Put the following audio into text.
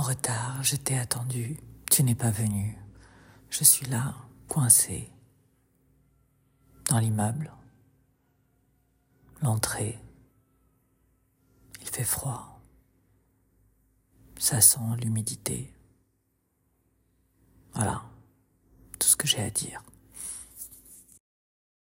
en retard, je t'ai attendu, tu n'es pas venu. Je suis là, coincé, dans l'immeuble, l'entrée. Il fait froid. Ça sent l'humidité. Voilà, tout ce que j'ai à dire.